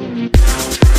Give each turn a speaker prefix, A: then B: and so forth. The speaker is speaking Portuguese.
A: Música